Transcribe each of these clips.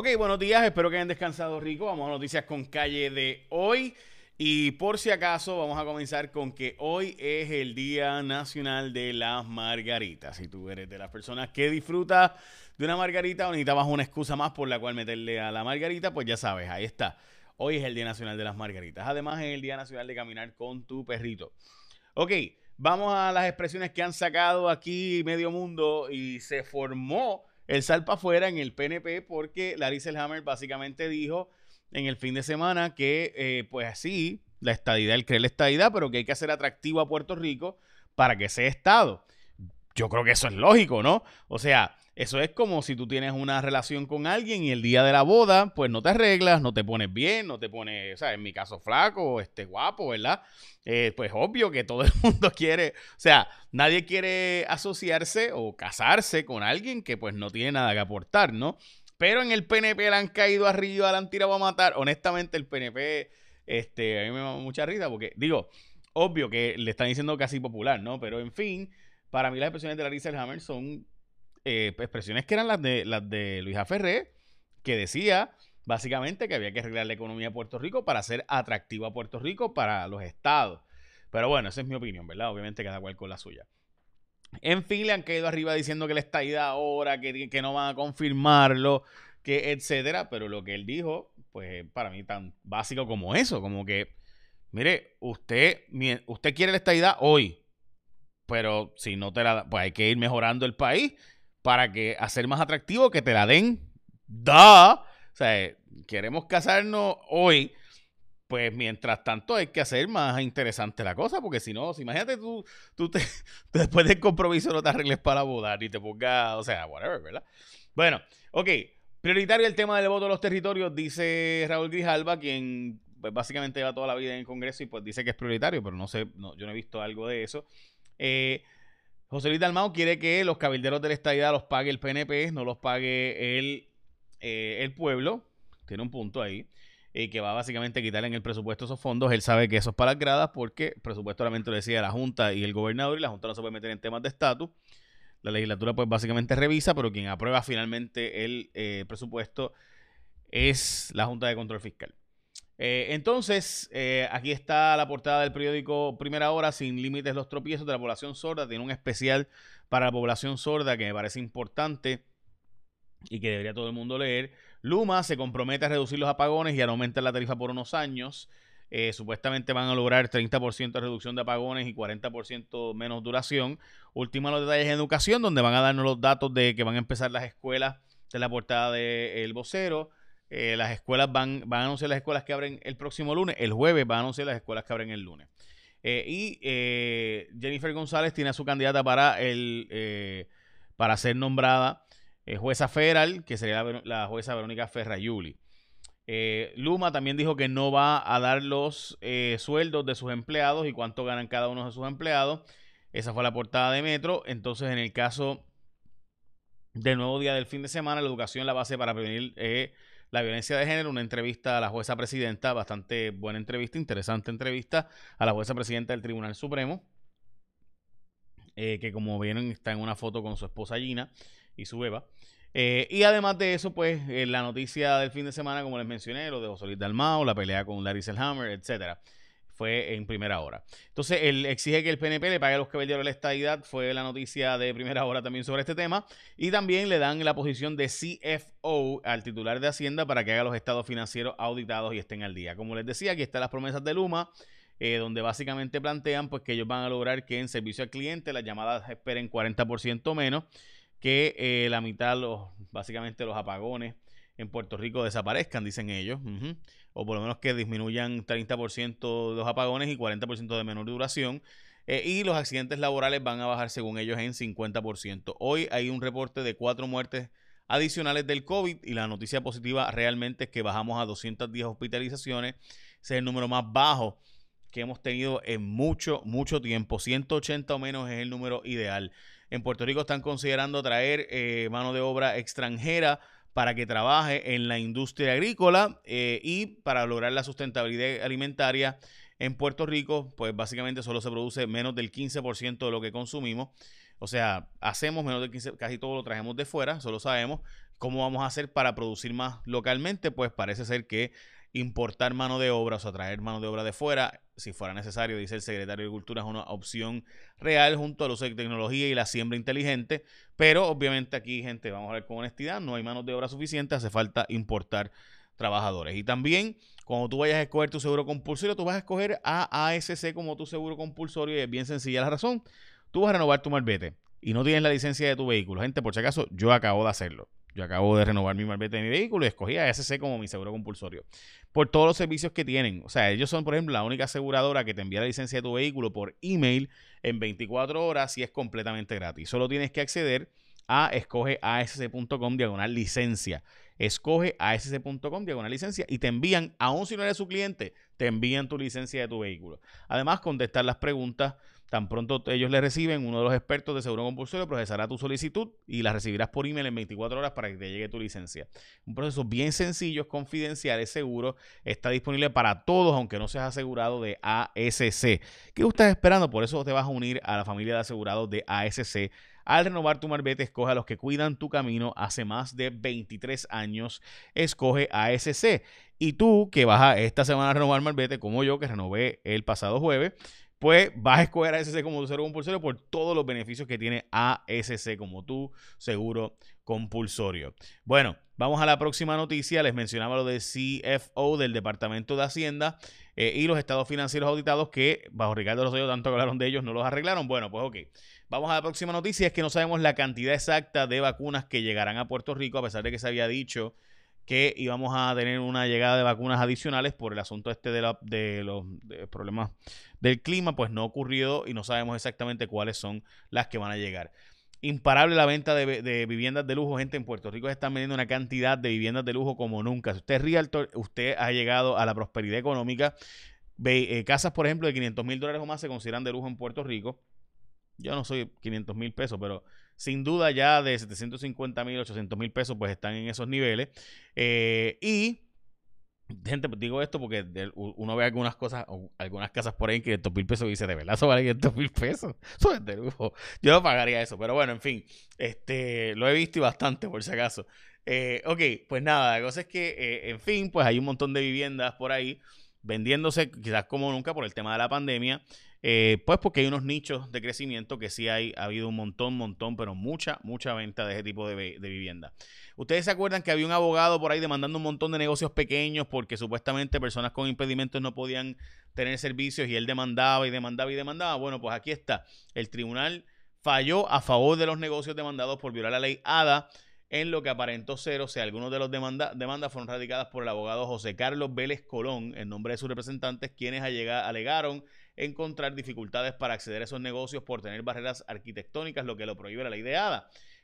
Ok, buenos días, espero que hayan descansado rico. Vamos a noticias con calle de hoy. Y por si acaso, vamos a comenzar con que hoy es el Día Nacional de las Margaritas. Si tú eres de las personas que disfruta de una margarita o necesitabas una excusa más por la cual meterle a la margarita, pues ya sabes, ahí está. Hoy es el Día Nacional de las Margaritas. Además, es el Día Nacional de caminar con tu perrito. Ok, vamos a las expresiones que han sacado aquí medio mundo y se formó el salpa afuera en el PNP porque Larry Selhammer básicamente dijo en el fin de semana que, eh, pues así, la estadidad, él cree la estadidad, pero que hay que hacer atractivo a Puerto Rico para que sea Estado. Yo creo que eso es lógico, ¿no? O sea, eso es como si tú tienes una relación con alguien y el día de la boda, pues no te arreglas, no te pones bien, no te pones, o sea, en mi caso flaco, este guapo, ¿verdad? Eh, pues obvio que todo el mundo quiere, o sea, nadie quiere asociarse o casarse con alguien que pues no tiene nada que aportar, ¿no? Pero en el PNP le han caído arriba, le han tirado a matar. Honestamente, el PNP, este, a mí me da mucha risa porque, digo, obvio que le están diciendo casi popular, ¿no? Pero en fin, para mí las expresiones de Larissa Hammer son eh, expresiones que eran las de, las de Luisa Ferré, que decía básicamente que había que arreglar la economía de Puerto Rico para hacer atractivo a Puerto Rico para los estados. Pero bueno, esa es mi opinión, ¿verdad? Obviamente cada cual con la suya. En fin, le han caído arriba diciendo que la estadía ahora, que, que no van a confirmarlo, que etcétera. Pero lo que él dijo, pues para mí tan básico como eso, como que, mire, usted, usted quiere la estadidad hoy, pero si no te la pues hay que ir mejorando el país para que hacer más atractivo que te la den. Da. O sea, queremos casarnos hoy. Pues mientras tanto hay que hacer más interesante la cosa, porque si no, imagínate tú, tú te, después del compromiso no te arregles para boda ni te pongas, o sea, whatever, ¿verdad? Bueno, ok, prioritario el tema del voto de los territorios, dice Raúl Grijalba, quien pues, básicamente lleva toda la vida en el Congreso y pues dice que es prioritario, pero no sé, yo no he visto algo de eso. Eh, José Luis Dalmau quiere que los cabilderos de la estadidad los pague el PNP, no los pague el, eh, el pueblo. Tiene un punto ahí. Y que va básicamente a quitarle en el presupuesto esos fondos. Él sabe que eso es para las gradas porque el presupuesto lo decía la Junta y el gobernador y la Junta no se puede meter en temas de estatus. La legislatura pues básicamente revisa, pero quien aprueba finalmente el eh, presupuesto es la Junta de Control Fiscal. Eh, entonces, eh, aquí está la portada del periódico Primera Hora, sin límites los tropiezos de la población sorda. Tiene un especial para la población sorda que me parece importante y que debería todo el mundo leer. Luma se compromete a reducir los apagones y a aumentar la tarifa por unos años. Eh, supuestamente van a lograr 30% de reducción de apagones y 40% menos duración. Última los detalles en educación, donde van a darnos los datos de que van a empezar las escuelas de la portada del El vocero. Eh, las escuelas van, van a anunciar las escuelas que abren el próximo lunes. El jueves van a anunciar las escuelas que abren el lunes. Eh, y eh, Jennifer González tiene a su candidata para, el, para ser nombrada jueza federal, que sería la, jueza Verónica Ferrayuli. Luma también dijo que no va a dar los sueldos de sus empleados y cuánto ganan cada uno de sus empleados. Esa fue la portada de Metro. Entonces, en el caso del nuevo día del fin de semana, la educación la base para prevenir la violencia de género, una entrevista a la jueza presidenta, bastante buena entrevista, interesante entrevista a la jueza presidenta del Tribunal Supremo, eh, que como vieron está en una foto con su esposa Gina y su beba. Eh, y además de eso, pues la noticia del fin de semana, como les mencioné, lo de José Luis Dalmao, la pelea con Larry Selhammer, etcétera fue en primera hora. Entonces, él exige que el PNP le pague a los caballeros de la estadidad, fue la noticia de primera hora también sobre este tema, y también le dan la posición de CFO al titular de Hacienda para que haga los estados financieros auditados y estén al día. Como les decía, aquí están las promesas de Luma, eh, donde básicamente plantean pues que ellos van a lograr que en servicio al cliente las llamadas esperen 40% menos, que eh, la mitad, los, básicamente los apagones en Puerto Rico desaparezcan, dicen ellos o por lo menos que disminuyan 30% de los apagones y 40% de menor duración. Eh, y los accidentes laborales van a bajar, según ellos, en 50%. Hoy hay un reporte de cuatro muertes adicionales del COVID y la noticia positiva realmente es que bajamos a 210 hospitalizaciones. Ese es el número más bajo que hemos tenido en mucho, mucho tiempo. 180 o menos es el número ideal. En Puerto Rico están considerando traer eh, mano de obra extranjera para que trabaje en la industria agrícola eh, y para lograr la sustentabilidad alimentaria en Puerto Rico, pues básicamente solo se produce menos del 15% de lo que consumimos. O sea, hacemos menos del 15%, casi todo lo traemos de fuera, solo sabemos ¿Cómo vamos a hacer para producir más localmente? Pues parece ser que importar mano de obra, o sea, traer mano de obra de fuera, si fuera necesario, dice el secretario de Agricultura, es una opción real junto al uso de tecnología y la siembra inteligente. Pero obviamente aquí, gente, vamos a ver con honestidad, no hay manos de obra suficiente, hace falta importar trabajadores. Y también, cuando tú vayas a escoger tu seguro compulsorio, tú vas a escoger a ASC como tu seguro compulsorio y es bien sencilla la razón. Tú vas a renovar tu malvete y no tienes la licencia de tu vehículo. Gente, por si acaso, yo acabo de hacerlo. Yo acabo de renovar mi malvete de mi vehículo y escogí a ASC como mi seguro compulsorio. Por todos los servicios que tienen. O sea, ellos son, por ejemplo, la única aseguradora que te envía la licencia de tu vehículo por email en 24 horas y es completamente gratis. Solo tienes que acceder a escogeasc.com diagonal licencia. Escoge asc.com diagonal licencia y te envían, aún si no eres su cliente, te envían tu licencia de tu vehículo. Además, contestar las preguntas Tan pronto ellos le reciben, uno de los expertos de seguro compulsorio procesará tu solicitud y la recibirás por email en 24 horas para que te llegue tu licencia. Un proceso bien sencillo, es confidencial, es seguro, está disponible para todos, aunque no seas asegurado de ASC. ¿Qué estás esperando? Por eso te vas a unir a la familia de asegurados de ASC. Al renovar tu marbete, escoge a los que cuidan tu camino hace más de 23 años. Escoge ASC. Y tú, que vas a esta semana a renovar marbete, como yo, que renové el pasado jueves, pues vas a escoger ASC como tu seguro compulsorio por todos los beneficios que tiene ASC como tu seguro compulsorio. Bueno, vamos a la próxima noticia. Les mencionaba lo de CFO del Departamento de Hacienda eh, y los estados financieros auditados que bajo Ricardo Rosselló tanto hablaron de ellos, no los arreglaron. Bueno, pues ok. Vamos a la próxima noticia. Es que no sabemos la cantidad exacta de vacunas que llegarán a Puerto Rico, a pesar de que se había dicho que íbamos a tener una llegada de vacunas adicionales por el asunto este de, los problemas del clima, pues no ha ocurrido y no sabemos exactamente cuáles son las que van a llegar. Imparable la venta de, viviendas de lujo, gente en Puerto Rico están vendiendo una cantidad de viviendas de lujo como nunca. Si usted es realtor, usted ha llegado a la prosperidad económica. Ve, eh, casas, por ejemplo, de 500 mil dólares o más se consideran de lujo en Puerto Rico. Yo no soy 500 mil pesos, pero sin duda ya de 750 mil, 800 mil pesos, pues están en esos niveles. Eh, y, gente, pues digo esto porque uno ve algunas cosas, algunas casas por ahí en 500 mil pesos y dice, de verdad, eso vale 500 mil pesos. Eso es de lujo. Yo no pagaría eso, pero bueno, en fin, este, lo he visto y bastante por si acaso. Eh, ok, pues nada, la cosa es que, eh, en fin, pues hay un montón de viviendas por ahí vendiéndose quizás como nunca por el tema de la pandemia. Eh, pues porque hay unos nichos de crecimiento que sí hay, ha habido un montón, montón, pero mucha, mucha venta de ese tipo de, vivienda. Ustedes se acuerdan que había un abogado por ahí demandando un montón de negocios pequeños porque supuestamente personas con impedimentos no podían tener servicios y él demandaba y demandaba y demandaba. Bueno, pues aquí está. El tribunal falló a favor de los negocios demandados por violar la ley ADA en lo que aparentó ser, o sea, algunos de los demandas fueron radicadas por el abogado José Carlos Vélez Colón, en nombre de sus representantes, quienes alegaron encontrar dificultades para acceder a esos negocios por tener barreras arquitectónicas, lo que lo prohíbe la ley de.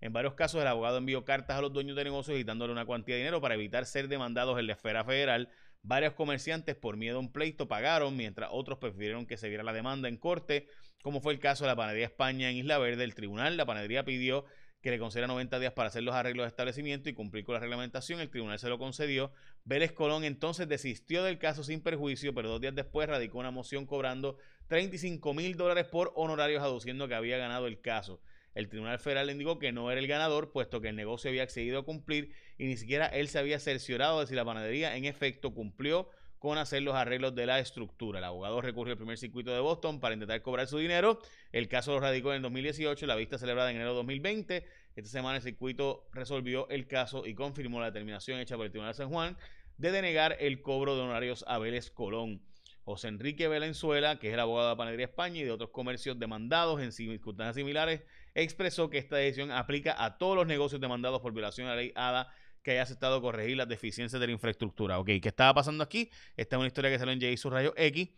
En varios casos, el abogado envió cartas a los dueños de negocios y dándole una cuantía de dinero para evitar ser demandados en la esfera federal. Varios comerciantes, por miedo a un pleito, pagaron, mientras otros prefirieron que se viera la demanda en corte, como fue el caso de la Panadería España en Isla Verde. El tribunal, la panadería pidió que le concediera 90 días para hacer los arreglos de establecimiento y cumplir con la reglamentación. El tribunal se lo concedió. Vélez Colón entonces desistió del caso sin perjuicio, pero dos días después radicó una moción cobrando 35 mil dólares por honorarios, aduciendo que había ganado el caso. El Tribunal Federal le indicó que no era el ganador, puesto que el negocio había accedido a cumplir y ni siquiera él se había cerciorado de si la panadería en efecto cumplió con hacer los arreglos de la estructura. El abogado recurrió al primer circuito de Boston para intentar cobrar su dinero. El caso lo radicó en el 2018, la vista celebrada en enero de 2020. Esta semana el circuito resolvió el caso y confirmó la determinación hecha por el Tribunal de San Juan de denegar el cobro de honorarios a Vélez Colón. José Enrique Valenzuela, que es el abogado de Panadería España y de otros comercios demandados en circunstancias similares, expresó que esta decisión aplica a todos los negocios demandados por violación a la ley ADA que haya aceptado corregir las deficiencias de la infraestructura. Ok, ¿qué estaba pasando aquí? Esta es una historia que salió en J rayo X.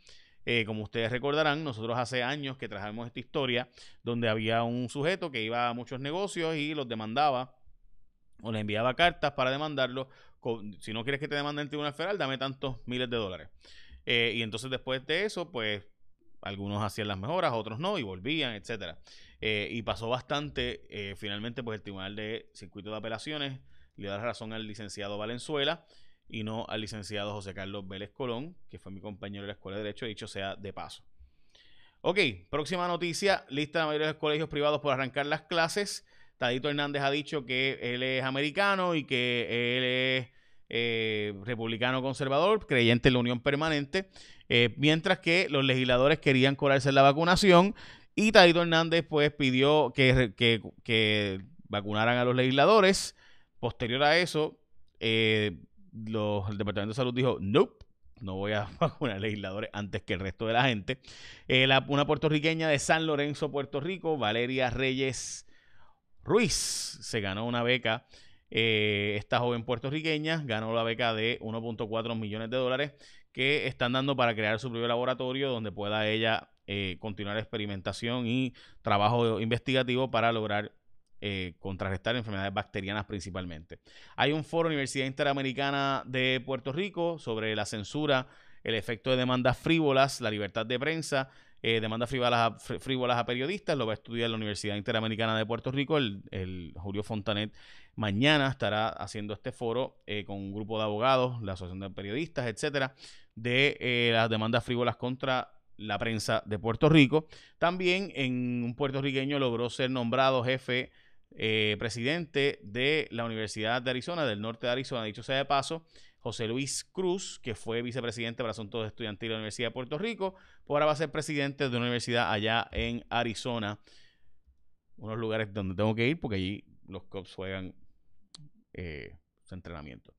Eh, como ustedes recordarán, nosotros hace años que trabajamos esta historia donde había un sujeto que iba a muchos negocios y los demandaba o le enviaba cartas para demandarlo. si no quieres que te demande el Tribunal Federal, dame tantos miles de dólares. Eh, y entonces después de eso, pues algunos hacían las mejoras, otros no, y volvían, etcétera. Eh, y pasó bastante. finalmente, pues el Tribunal de Circuito de Apelaciones le da la razón al licenciado Valenzuela y no al licenciado José Carlos Vélez Colón, que fue mi compañero de la Escuela de Derecho, dicho sea de paso. Ok, próxima noticia, lista de la mayoría de los colegios privados por arrancar las clases. Tadito Hernández ha dicho que él es americano y que él es eh, republicano conservador, creyente en la unión permanente, eh, mientras que los legisladores querían colarse la vacunación y Tadito Hernández pues pidió que, vacunaran a los legisladores. Posterior a eso, eh, el Departamento de Salud dijo, nope, no voy a vacunar legisladores antes que el resto de la gente. una puertorriqueña de San Lorenzo, Puerto Rico, Valeria Reyes Ruiz, se ganó una beca eh, esta joven puertorriqueña ganó la beca de 1.4 millones de dólares que están dando para crear su propio laboratorio donde pueda ella eh, continuar experimentación y trabajo investigativo para lograr eh, contrarrestar enfermedades bacterianas principalmente. Hay un foro Universidad Interamericana de Puerto Rico sobre la censura, el efecto de demandas frívolas, la libertad de prensa eh, demanda frívolas a, periodistas, lo va a estudiar la Universidad Interamericana de Puerto Rico, el, Julio Fontanet. Mañana estará haciendo este foro eh, con un grupo de abogados, la Asociación de Periodistas, etcétera, de las demandas frívolas contra la prensa de Puerto Rico. También en un puertorriqueño logró ser nombrado jefe presidente de la Universidad de Arizona, del norte de Arizona, dicho sea de paso, José Luis Cruz, que fue vicepresidente para asuntos estudiantiles de la Universidad de Puerto Rico, pues ahora va a ser presidente de una universidad allá en Arizona, unos lugares donde tengo que ir porque allí los Cubs juegan eh, su entrenamiento.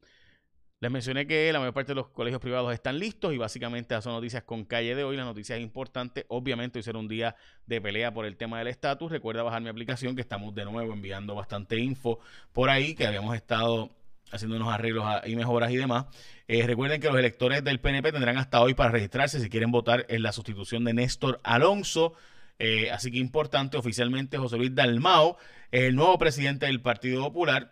Les mencioné que la mayor parte de los colegios privados están listos y básicamente son noticias con calle de hoy. Las noticias importantes, obviamente hoy será un día de pelea por el tema del estatus. Recuerda bajar mi aplicación que estamos de nuevo enviando bastante info por ahí que habíamos estado haciendo unos arreglos y mejoras y demás. Eh, recuerden que los electores del PNP tendrán hasta hoy para registrarse si quieren votar en la sustitución de Néstor Alonso. Eh, así que importante, oficialmente José Luis Dalmao es el nuevo presidente del Partido Popular.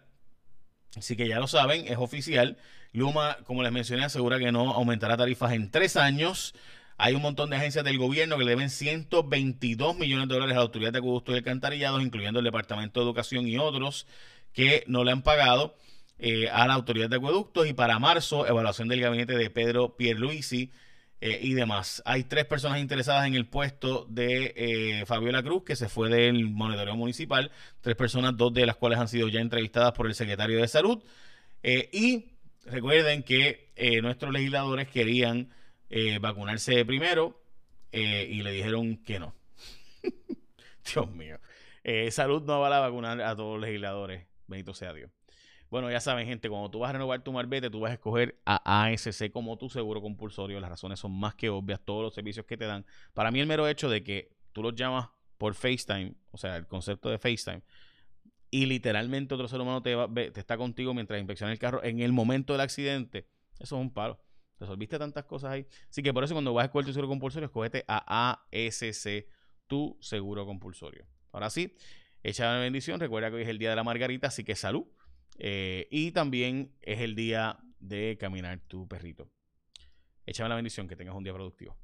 Así que ya lo saben, es oficial. Luma, como les mencioné, asegura que no aumentará tarifas en tres años. Hay un montón de agencias del gobierno que le deben 122 millones de dólares a la Autoridad de Acueductos y Alcantarillados, incluyendo el Departamento de Educación y otros que no le han pagado. Eh, a la autoridad de acueductos y para marzo evaluación del gabinete de Pedro Pierluisi eh, y demás. Hay tres personas interesadas en el puesto de eh, Fabiola Cruz que se fue del monitoreo municipal, tres personas, dos de las cuales han sido ya entrevistadas por el secretario de salud y recuerden que nuestros legisladores querían vacunarse primero y le dijeron que no. Dios mío. salud no va a vacunar a todos los legisladores. Bendito sea Dios. Bueno, ya saben, gente, cuando tú vas a renovar tu marbete, tú vas a escoger a ASC como tu seguro compulsorio. Las razones son más que obvias, todos los servicios que te dan. Para mí, el mero hecho de que tú los llamas por FaceTime, o sea, el concepto de FaceTime, y literalmente otro ser humano te, te está contigo mientras inspecciona el carro en el momento del accidente, eso es un palo. Resolviste tantas cosas ahí. Así que por eso cuando vas a escoger tu seguro compulsorio, escogete a ASC, tu seguro compulsorio. Ahora sí, echa la bendición. Recuerda que hoy es el día de la margarita, así que salud. Eh, y también es el día de caminar tu perrito. Échame la bendición, que tengas un día productivo.